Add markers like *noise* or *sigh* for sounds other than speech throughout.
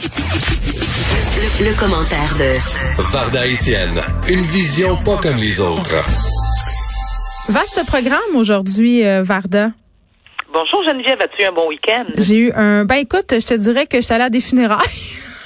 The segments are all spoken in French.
Le, commentaire de Varda Etienne, une vision pas comme les autres. Vaste programme aujourd'hui, euh, Varda. Bonjour Geneviève, as-tu eu un bon week-end? J'ai eu un. Ben écoute, je te dirais que j'étais allée à des funérailles. *laughs*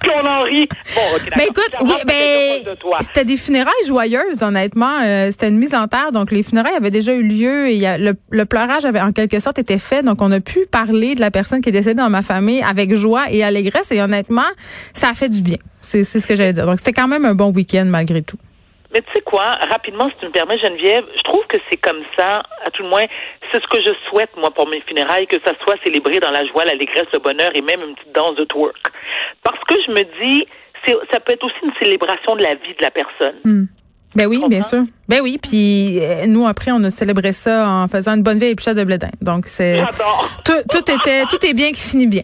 Puis on en rit. Bon, ben écoute, oui, ben c'était des funérailles joyeuses, honnêtement. Euh, c'était une mise en terre, donc les funérailles avaient déjà eu lieu. Et y a, le, le, pleurage avait en quelque sorte été fait, donc on a pu parler de la personne qui est décédée dans ma famille avec joie et allégresse. Et honnêtement, ça a fait du bien. C'est ce que j'allais dire. Donc c'était quand même un bon week-end malgré tout. Mais tu sais quoi, rapidement, si tu me permets, Geneviève, je trouve que c'est comme ça, à tout le moins, c'est ce que je souhaite, moi, pour mes funérailles, que ça soit célébré dans la joie, l'allégresse, le bonheur et même une petite danse de twerk. Parce que je me dis, ça peut être aussi une célébration de la vie de la personne. Hmm. Ben oui, bien sûr. Ben oui, puis euh, nous après on a célébré ça en faisant une bonne vieille épluchette de bledin. Donc c'est tout, tout, était tout est bien qui finit bien.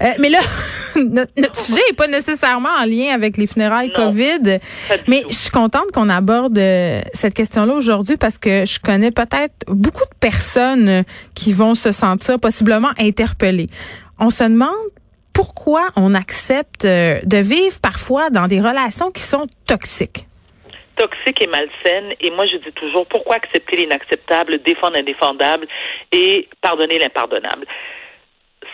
Euh, mais là *laughs* notre, sujet est pas nécessairement en lien avec les funérailles Covid, mais je suis contente qu'on aborde euh, cette question-là aujourd'hui parce que je connais peut-être beaucoup de personnes qui vont se sentir possiblement interpellées. On se demande pourquoi on accepte de vivre parfois dans des relations qui sont toxiques toxique et malsaine. Et moi, je dis toujours, pourquoi accepter l'inacceptable, défendre l'indéfendable et pardonner l'impardonnable?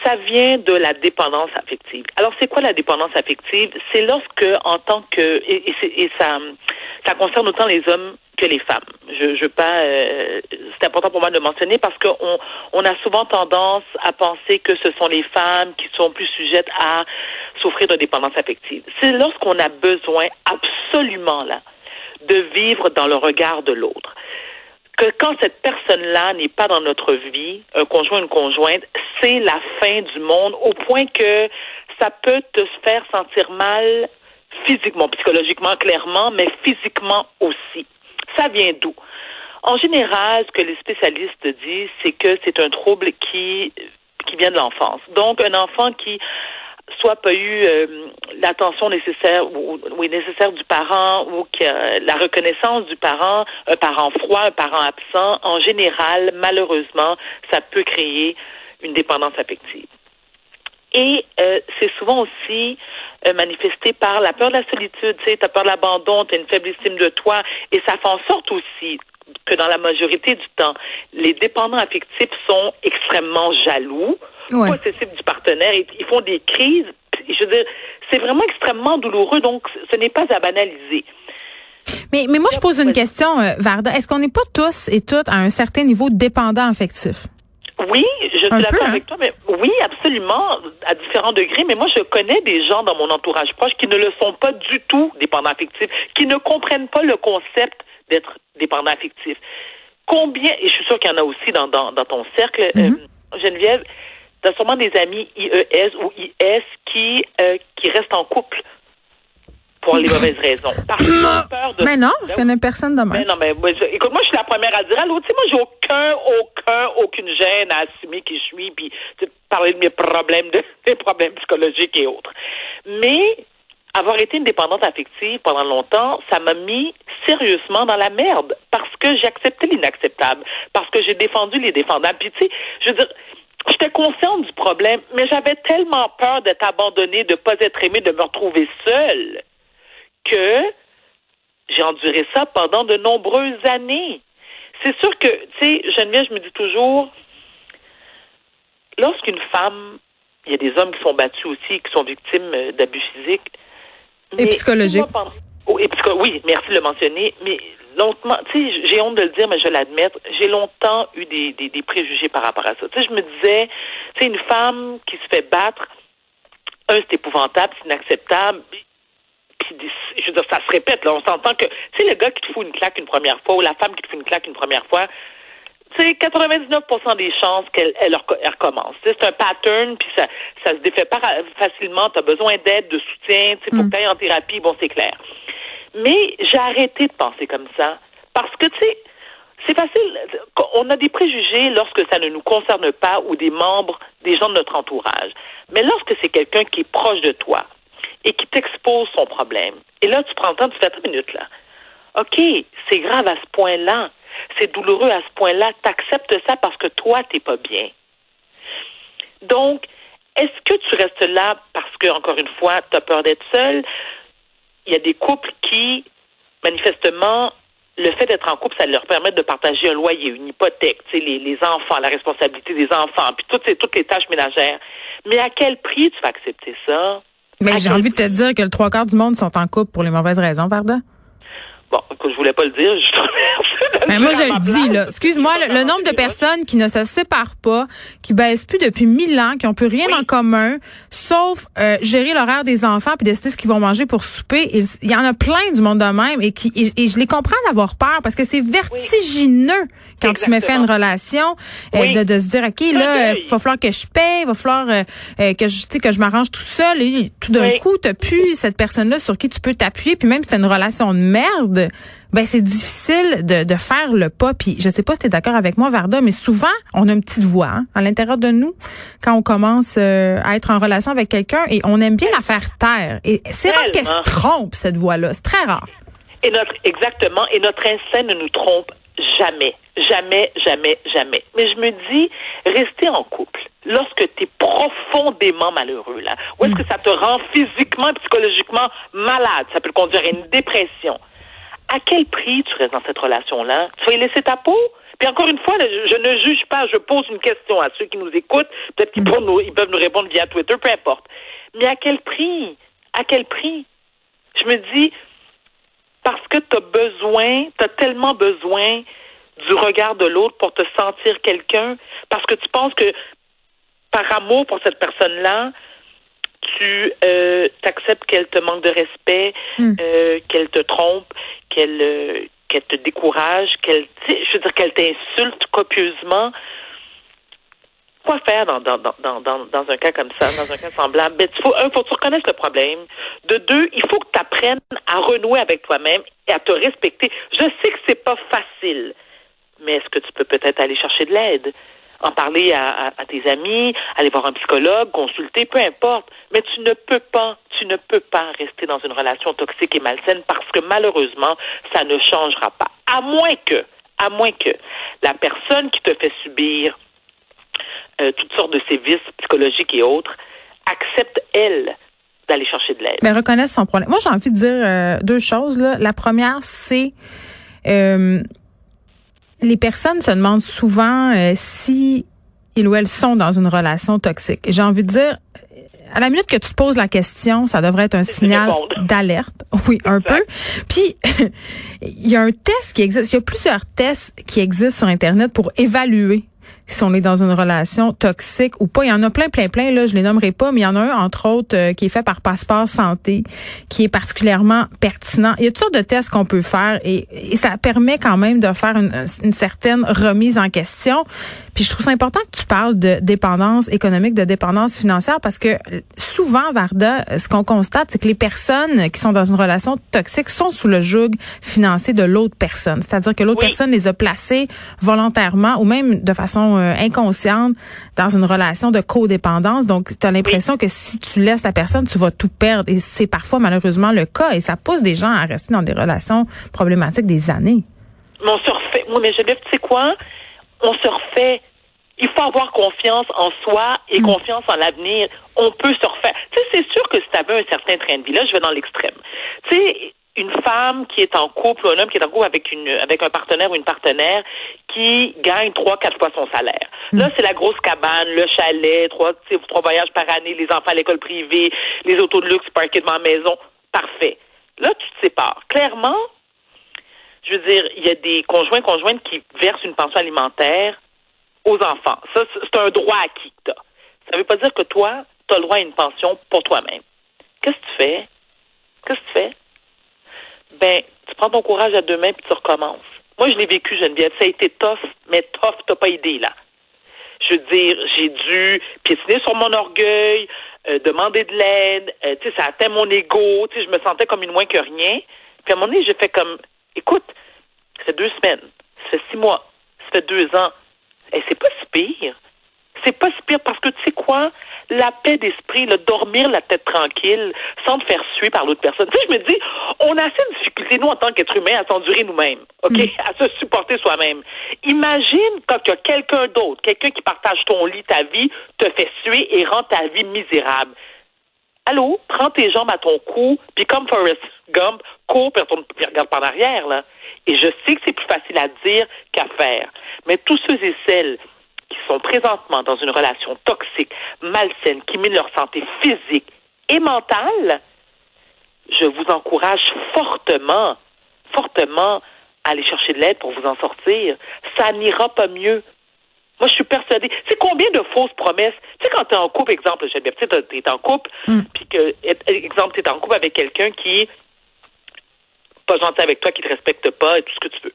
Ça vient de la dépendance affective. Alors, c'est quoi la dépendance affective? C'est lorsque, en tant que, et, ça, ça concerne autant les hommes que les femmes. Je, je pas, euh, c'est important pour moi de le mentionner parce qu'on on a souvent tendance à penser que ce sont les femmes qui sont plus sujettes à souffrir de dépendance affective. C'est lorsqu'on a besoin absolument là de vivre dans le regard de l'autre. Que quand cette personne-là n'est pas dans notre vie, un conjoint, une conjointe, c'est la fin du monde au point que ça peut te faire sentir mal physiquement, psychologiquement, clairement, mais physiquement aussi. Ça vient d'où? En général, ce que les spécialistes disent, c'est que c'est un trouble qui, qui vient de l'enfance. Donc, un enfant qui soit pas eu euh, l'attention nécessaire ou nécessaire du parent ou que la reconnaissance du parent, un parent froid, un parent absent, en général, malheureusement, ça peut créer une dépendance affective. Et euh, c'est souvent aussi euh, manifesté par la peur de la solitude. Tu sais, as peur de l'abandon, tu as une faible estime de toi, et ça fait en sorte aussi que dans la majorité du temps, les dépendants affectifs sont extrêmement jaloux, possessifs du partenaire, et ils font des crises. Je veux dire, c'est vraiment extrêmement douloureux, donc ce n'est pas à banaliser. Mais, mais moi, je pose une question, euh, Varda. Est-ce qu'on n'est pas tous et toutes à un certain niveau dépendant affectif? Oui, je suis d'accord hein? avec toi, mais oui, absolument, à différents degrés. Mais moi, je connais des gens dans mon entourage proche qui ne le sont pas du tout dépendants affectifs, qui ne comprennent pas le concept d'être dépendant affectif. Combien, et je suis sûre qu'il y en a aussi dans, dans, dans ton cercle, euh, mm-hmm. Geneviève, tu as sûrement des amis IES ou IS qui, euh, qui restent en couple pour les mauvaises raisons. Parce qu'ils peur de. Mais non, je connais personne de Mais non, mais écoute, moi, je suis la première à dire à l'autre. Tu sais, moi, j'ai aucun, aucun, aucune gêne à assumer qui je suis, puis parler de mes problèmes, de *laughs* mes problèmes psychologiques et autres. Mais avoir été une dépendante affective pendant longtemps, ça m'a mis sérieusement dans la merde parce que j'ai accepté l'inacceptable, parce que j'ai défendu les défendables. Puis tu sais, je veux dire, j'étais consciente du problème, mais j'avais tellement peur d'être abandonnée, de ne pas être aimée, de me retrouver seule, que j'ai enduré ça pendant de nombreuses années. C'est sûr que, tu sais, Geneviève, je me dis toujours, lorsqu'une femme, il y a des hommes qui sont battus aussi, qui sont victimes euh, d'abus physiques, et Oh, oui, merci de le mentionner. Mais longtemps, tu sais, j'ai honte de le dire, mais je l'admets, j'ai longtemps eu des, des, préjugés par rapport à ça. Tu sais, je me disais, c'est une femme qui se fait battre, un, c'est épouvantable, c'est inacceptable. Puis, je veux dire, ça se répète, là. On s'entend que, tu sais, le gars qui te fout une claque une première fois ou la femme qui te fout une claque une première fois, c'est 99% des chances qu'elle elle, recommence. C'est un pattern, puis ça ça se défait pas facilement. Tu as besoin d'aide, de soutien, tu faut mm. que tu en thérapie, bon, c'est clair. Mais j'ai arrêté de penser comme ça parce que, tu sais, c'est facile. On a des préjugés lorsque ça ne nous concerne pas ou des membres, des gens de notre entourage. Mais lorsque c'est quelqu'un qui est proche de toi et qui t'expose son problème, et là, tu prends le temps, tu fais une minute là. OK, c'est grave à ce point-là c'est douloureux à ce point-là. Tu acceptes ça parce que toi, tu n'es pas bien. Donc, est-ce que tu restes là parce que, encore une fois, tu as peur d'être seul? Il y a des couples qui, manifestement, le fait d'être en couple, ça leur permet de partager un loyer, une hypothèque, les, les enfants, la responsabilité des enfants, puis toutes, toutes les tâches ménagères. Mais à quel prix tu vas accepter ça? Mais j'ai envie de te dire que le trois quarts du monde sont en couple pour les mauvaises raisons, pardon. Bon, écoute, je voulais pas le dire. Je Mais moi, je le dis, là. Excuse-moi, le, nombre de personnes qui ne se séparent pas, qui baissent plus depuis mille ans, qui ont plus rien en commun, sauf euh, gérer l'horaire des enfants puis décider ce qu'ils vont manger pour souper. Il, y en a plein du monde de même et qui et, je les comprends d'avoir peur parce que c'est vertigineux quand tu me fais une relation, euh, de, de, se dire, OK, là, il va falloir que je paye, il va falloir euh, euh, que je que je m'arrange tout seul. Et tout d'un coup, tu plus cette personne-là sur qui tu peux t'appuyer. Puis même si c'est une relation de merde, ben c'est difficile de, de faire le pas. Puis je sais pas si tu es d'accord avec moi, Varda, mais souvent, on a une petite voix hein, à l'intérieur de nous quand on commence à être en relation avec quelqu'un et on aime bien la faire taire. Et c'est rare qu'elle se trompe, cette voix-là. C'est très rare. Et notre, exactement. Et notre instinct ne nous trompe jamais. Jamais, jamais, jamais. Mais je me dis, rester en couple, lorsque tu es profondément malheureux, là, où est-ce que ça te rend physiquement psychologiquement malade, ça peut conduire à une dépression, à quel prix tu restes dans cette relation-là? Tu vas y laisser ta peau? Puis encore une fois, je ne juge pas, je pose une question à ceux qui nous écoutent. Peut-être qu'ils peuvent nous, ils peuvent nous répondre via Twitter, peu importe. Mais à quel prix? À quel prix? Je me dis, parce que tu as besoin, tu as tellement besoin du regard de l'autre pour te sentir quelqu'un, parce que tu penses que par amour pour cette personne-là, tu euh, acceptes qu'elle te manque de respect, hmm. euh, qu'elle te trompe, qu'elle euh, qu'elle te décourage, qu'elle je veux dire qu'elle t'insulte copieusement. Quoi faire dans, dans, dans, dans, dans un cas comme ça, dans un cas semblable? Ben, faut, un, faut que tu reconnaisses le problème. De deux, il faut que tu apprennes à renouer avec toi-même et à te respecter. Je sais que c'est pas facile mais est-ce que tu peux peut-être aller chercher de l'aide? En parler à, tes amis, aller voir un psychologue, consulter, peu importe. Mais tu ne peux pas, tu ne peux pas rester dans une relation toxique et malsaine parce que malheureusement, ça ne changera pas. À moins que, à moins que la personne qui te fait subir euh, toutes sortes de sévices psychologiques et autres accepte, elle, d'aller chercher de l'aide. Mais reconnaisse son problème. Moi, j'ai envie de dire euh, deux choses. Là. La première, c'est euh, les personnes se demandent souvent euh, si ils ou elles sont dans une relation toxique. J'ai envie de dire, à la minute que tu te poses la question, ça devrait être un signal d'alerte. *laughs* Oui, un peu. Puis, *laughs* il y a un test qui existe, il y a plusieurs tests qui existent sur Internet pour évaluer si on est dans une relation toxique ou pas. Il y en a plein, plein, plein, là, je les nommerai pas, mais il y en a un, entre autres, euh, qui est fait par Passeport Santé, qui est particulièrement pertinent. Il y a toutes sortes de tests qu'on peut faire et, ça permet quand même de faire une, une, certaine remise en question. Puis je trouve ça important que tu parles de dépendance économique, de dépendance financière, parce que souvent, Varda, ce qu'on constate, c'est que les personnes qui sont dans une relation toxique sont sous le joug financier de l'autre personne. C'est-à-dire que l'autre personne les a placés volontairement ou même de façon euh, inconsciente dans une relation de codépendance. Donc, tu as l'impression que si tu laisses la personne, tu vas tout perdre. Et c'est parfois malheureusement le cas. Et ça pousse des gens à rester dans des relations problématiques des années. Mais on se refait. Oui, mais Geneviève, tu sais quoi? On se refait. Il faut avoir confiance en soi et mm. confiance en l'avenir. On peut se refaire. Tu sais, c'est sûr que si tu avais un certain train de vie, là, je vais dans l'extrême. Tu sais, une femme qui est en couple, un homme qui est en couple avec une avec un partenaire ou une partenaire qui gagne trois, quatre fois son salaire. Hmm. Là, c'est la grosse cabane, le chalet, trois, trois voyages par année, les enfants à l'école privée, les autos de luxe parqués devant la maison. Parfait. Là, tu te sépares. Clairement, je veux dire, il y a des conjoints, conjointes qui versent une pension alimentaire aux enfants. Ça, c'est un droit acquis que tu as. Ça ne veut pas dire que toi, tu as le droit à une pension pour toi-même. Qu'est-ce que tu fais? Qu'est-ce que tu fais? Ben, tu prends ton courage à deux mains puis tu recommences. Moi, je l'ai vécu, Geneviève. Ça a été tough, mais tough, t'as pas idée, là. Je veux dire, j'ai dû piétiner sur mon orgueil, euh, demander de l'aide, euh, tu sais, ça atteint mon ego, tu sais, je me sentais comme une moins que rien. Puis à un moment donné, j'ai fait comme, écoute, ça fait deux semaines, ça fait six mois, ça fait deux ans, et c'est pas si pire. C'est pas si pire parce que tu sais quoi? La paix d'esprit, le dormir la tête tranquille, sans te faire suer par l'autre personne. Tu sais, je me dis, on a assez de difficultés, nous, en tant qu'êtres humains, à s'endurer nous-mêmes, OK? Mm. À se supporter soi-même. Imagine quand il y a quelqu'un d'autre, quelqu'un qui partage ton lit, ta vie, te fait suer et rend ta vie misérable. Allô? Prends tes jambes à ton cou, puis comme Forrest Gump, cours, puis regarde par l'arrière, là. Et je sais que c'est plus facile à dire qu'à faire. Mais tous ceux et celles sont présentement dans une relation toxique, malsaine, qui mine leur santé physique et mentale, je vous encourage fortement, fortement à aller chercher de l'aide pour vous en sortir. Ça n'ira pas mieux. Moi, je suis persuadée. Tu sais combien de fausses promesses? Tu sais, quand tu es en couple, exemple, Geneviève, tu sais, t'es en couple, puis que, exemple, tu es en couple avec quelqu'un qui pas gentil avec toi, qui te respecte pas et tout ce que tu veux.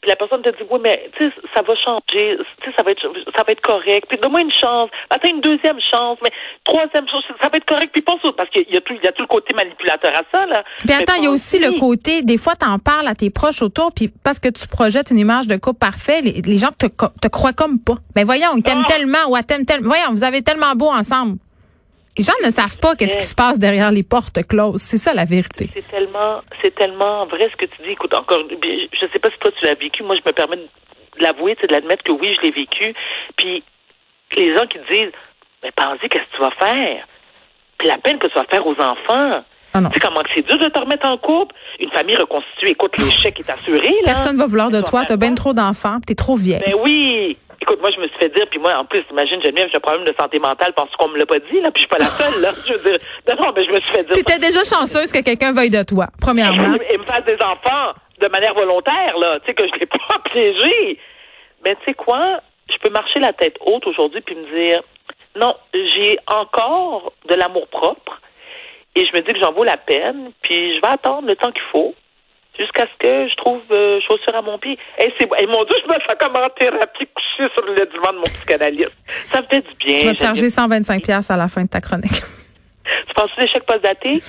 Puis la personne te dit oui mais tu sais ça va changer, tu sais ça va être ça va être correct. Puis donne-moi une chance, attends une deuxième chance, mais troisième chance, ça va être correct. Puis pense parce qu'il y a tout il y a tout le côté manipulateur à ça là. Puis attends, il y a aussi le côté, des fois, t'en parles à tes proches autour, puis parce que tu projettes une image de couple parfait, les, les gens te, te croient comme pas. Ben voyons, ils t'aiment Ah! tellement, ou elle t'aime tellement. Voyons, vous avez tellement beau ensemble. Les gens ne savent pas qu'est-ce qui se passe derrière les portes closes. C'est ça la vérité. C'est tellement, c'est tellement vrai ce que tu dis. Écoute, encore, je sais pas si toi tu l'as vécu. Moi, je me permets de l'avouer, c'est de l'admettre que oui, je l'ai vécu. Puis les gens qui te disent, mais pense-y, qu'est-ce que tu vas faire? Puis la peine que tu vas faire aux enfants. Ah. Tu sais comment c'est dur de te remettre en couple? Une famille reconstituée. Écoute, l'échec est assuré là. Personne va vouloir de Tu toi. faire T'as bien trop d'enfants, puis t'es trop vieille. Ben oui. Écoute, moi, je me suis fait dire, puis moi, en plus, imagine, Geneviève, j'ai un problème de santé mentale parce qu'on me l'a pas dit, là, puis je suis pas la seule, là. *laughs* Je veux dire, non, non, mais je me suis fait dire. T'étais déjà chanceuse que quelqu'un veuille de toi, premièrement. et me fasse des enfants de manière volontaire, là. Tu sais, que je l'ai *laughs* pas piégé. Mais tu sais quoi? Je peux marcher la tête haute aujourd'hui puis me dire, non, j'ai encore de l'amour propre et je me dis que j'en vaut la peine puis je vais attendre le temps qu'il faut jusqu'à ce que je trouve euh, chaussure à mon pied. Et c'est mon Dieu, je me sens comme en thérapie couchée sur le divan de mon psychanalyste. Ça me fait du bien. Je vais te charger Geneviève. 125 pièces à la fin de ta chronique. Tu penses que chèques post datés?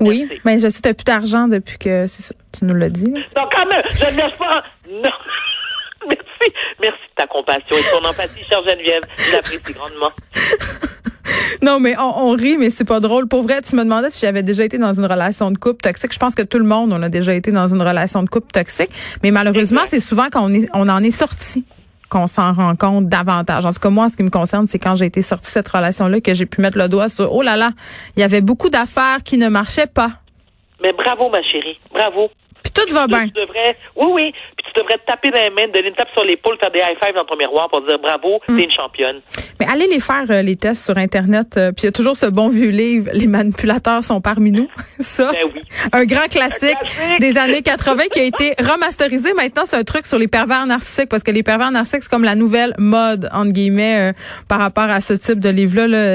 Oui, Merci. mais je sais, t'as plus d'argent depuis que c'est ça. Tu nous l'as dit. Non, quand même, je ne laisse pas. Non. *laughs* Merci. Merci de ta compassion et de ton empathie, chère Geneviève. Je l'apprécie grandement. Non, mais on, on rit, mais c'est pas drôle. Pour vrai, tu me demandais si j'avais déjà été dans une relation de couple toxique. Je pense que tout le monde, on a déjà été dans une relation de couple toxique. Mais malheureusement, c'est souvent quand on, est, on en est sorti qu'on s'en rend compte davantage. En tout cas, moi, en ce qui me concerne, c'est quand j'ai été sortie de cette relation-là que j'ai pu mettre le doigt sur, oh là là, il y avait beaucoup d'affaires qui ne marchaient pas. Mais bravo, ma chérie. Bravo. Tout va bien. Tu devrais, oui, oui. Puis tu devrais te taper dans les mains, donner une tape sur l'épaule, faire des high five dans ton miroir pour dire bravo, Mm. t'es une championne. Mais allez les faire, euh, les tests sur Internet. euh, puis il y a toujours ce bon vieux livre, Les manipulateurs sont parmi nous. *laughs* Ça, Ben oui. un grand classique, Un classique. des années 80 qui a été remasterisé. Maintenant, c'est un truc sur les pervers narcissiques parce que les pervers narcissiques, c'est comme la nouvelle mode, entre guillemets, euh, par rapport à ce type de livre-là. là.